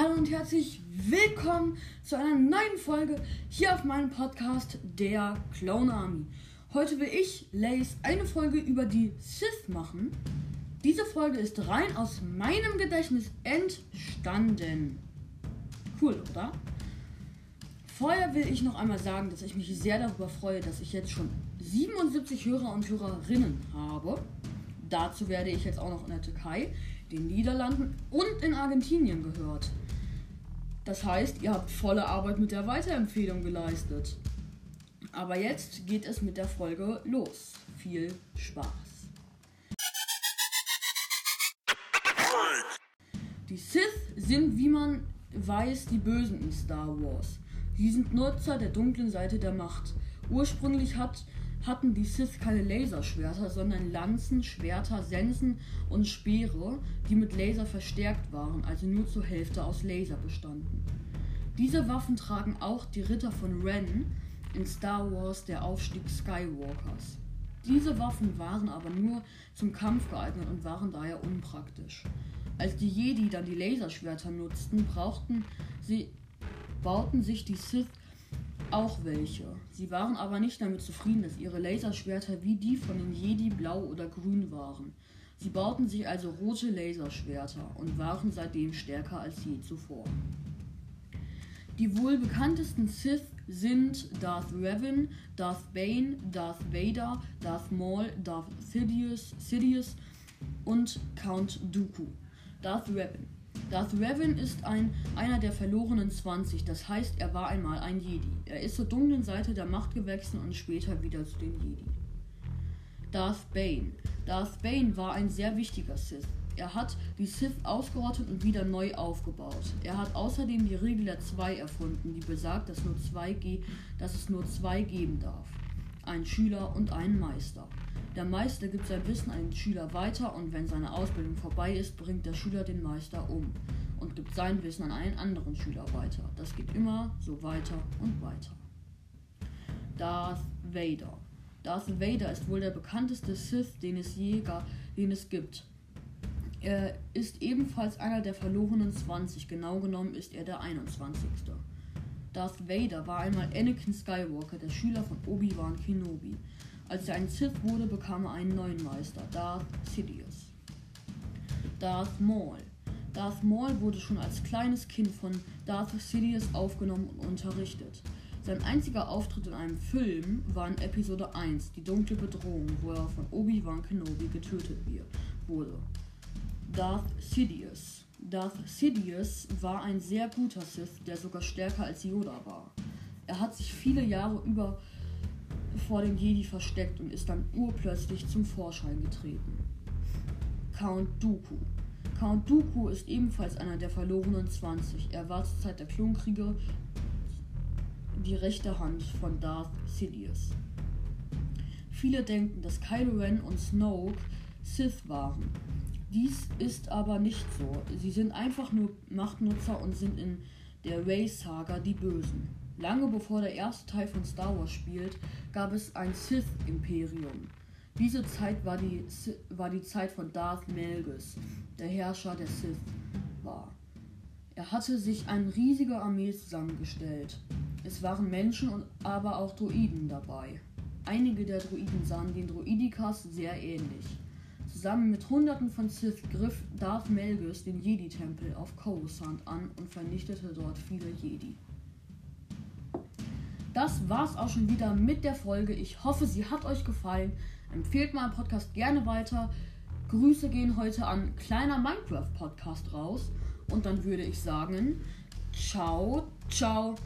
herzlich willkommen zu einer neuen Folge hier auf meinem Podcast Der Clone Army. Heute will ich, Lace, eine Folge über die Sith machen. Diese Folge ist rein aus meinem Gedächtnis entstanden. Cool, oder? Vorher will ich noch einmal sagen, dass ich mich sehr darüber freue, dass ich jetzt schon 77 Hörer und Hörerinnen habe. Dazu werde ich jetzt auch noch in der Türkei, den Niederlanden und in Argentinien gehört. Das heißt, ihr habt volle Arbeit mit der Weiterempfehlung geleistet. Aber jetzt geht es mit der Folge los. Viel Spaß. Die Sith sind, wie man weiß, die Bösen in Star Wars. Sie sind Nutzer der dunklen Seite der Macht. Ursprünglich hat, hatten die Sith keine Laserschwerter, sondern Lanzen, Schwerter, Sensen und Speere, die mit Laser verstärkt waren, also nur zur Hälfte aus Laser bestanden. Diese Waffen tragen auch die Ritter von Ren in Star Wars der Aufstieg Skywalkers. Diese Waffen waren aber nur zum Kampf geeignet und waren daher unpraktisch. Als die Jedi dann die Laserschwerter nutzten, brauchten sie bauten sich die Sith auch welche. Sie waren aber nicht damit zufrieden, dass ihre Laserschwerter wie die von den Jedi blau oder grün waren. Sie bauten sich also rote Laserschwerter und waren seitdem stärker als je zuvor. Die wohl bekanntesten Sith sind Darth Revan, Darth Bane, Darth Vader, Darth Maul, Darth Sidious, Sidious und Count Dooku. Darth Revan Darth Revan ist ein, einer der verlorenen 20, das heißt, er war einmal ein Jedi. Er ist zur dunklen Seite der Macht gewechselt und später wieder zu den Jedi. Darth Bane. Darth Bane war ein sehr wichtiger Sith. Er hat die Sith ausgerottet und wieder neu aufgebaut. Er hat außerdem die Regel der Zwei erfunden, die besagt, dass, nur zwei dass es nur zwei geben darf. Einen Schüler und einen Meister. Der Meister gibt sein Wissen an den Schüler weiter und wenn seine Ausbildung vorbei ist, bringt der Schüler den Meister um und gibt sein Wissen an einen anderen Schüler weiter. Das geht immer so weiter und weiter. Darth Vader. Darth Vader ist wohl der bekannteste Sith, den es je den es gibt. Er ist ebenfalls einer der verlorenen 20, genau genommen ist er der 21. Darth Vader war einmal Anakin Skywalker, der Schüler von Obi-Wan Kenobi. Als er ein Sith wurde, bekam er einen neuen Meister, Darth Sidious. Darth Maul. Darth Maul wurde schon als kleines Kind von Darth Sidious aufgenommen und unterrichtet. Sein einziger Auftritt in einem Film war in Episode 1, Die dunkle Bedrohung, wo er von Obi-Wan Kenobi getötet wurde. Darth Sidious. Darth Sidious war ein sehr guter Sith, der sogar stärker als Yoda war. Er hat sich viele Jahre über vor dem Jedi versteckt und ist dann urplötzlich zum Vorschein getreten. Count Dooku. Count Dooku ist ebenfalls einer der verlorenen 20. Er war zur Zeit der Klonkriege die rechte Hand von Darth Sidious. Viele denken, dass Kylo Ren und Snoke Sith waren. Dies ist aber nicht so. Sie sind einfach nur Machtnutzer und sind in der Ray-Saga die Bösen. Lange bevor der erste Teil von Star Wars spielt, gab es ein Sith-Imperium. Diese Zeit war die, war die Zeit von Darth Malgus, der Herrscher der Sith war. Er hatte sich eine riesige Armee zusammengestellt. Es waren Menschen und aber auch Druiden dabei. Einige der Druiden sahen den Druidikas sehr ähnlich. Zusammen mit Hunderten von Sith griff Darth Malgus den Jedi-Tempel auf Coruscant an und vernichtete dort viele Jedi. Das war's auch schon wieder mit der Folge. Ich hoffe, sie hat euch gefallen. Empfehlt meinen Podcast gerne weiter. Grüße gehen heute an kleiner Minecraft Podcast raus. Und dann würde ich sagen, ciao, ciao.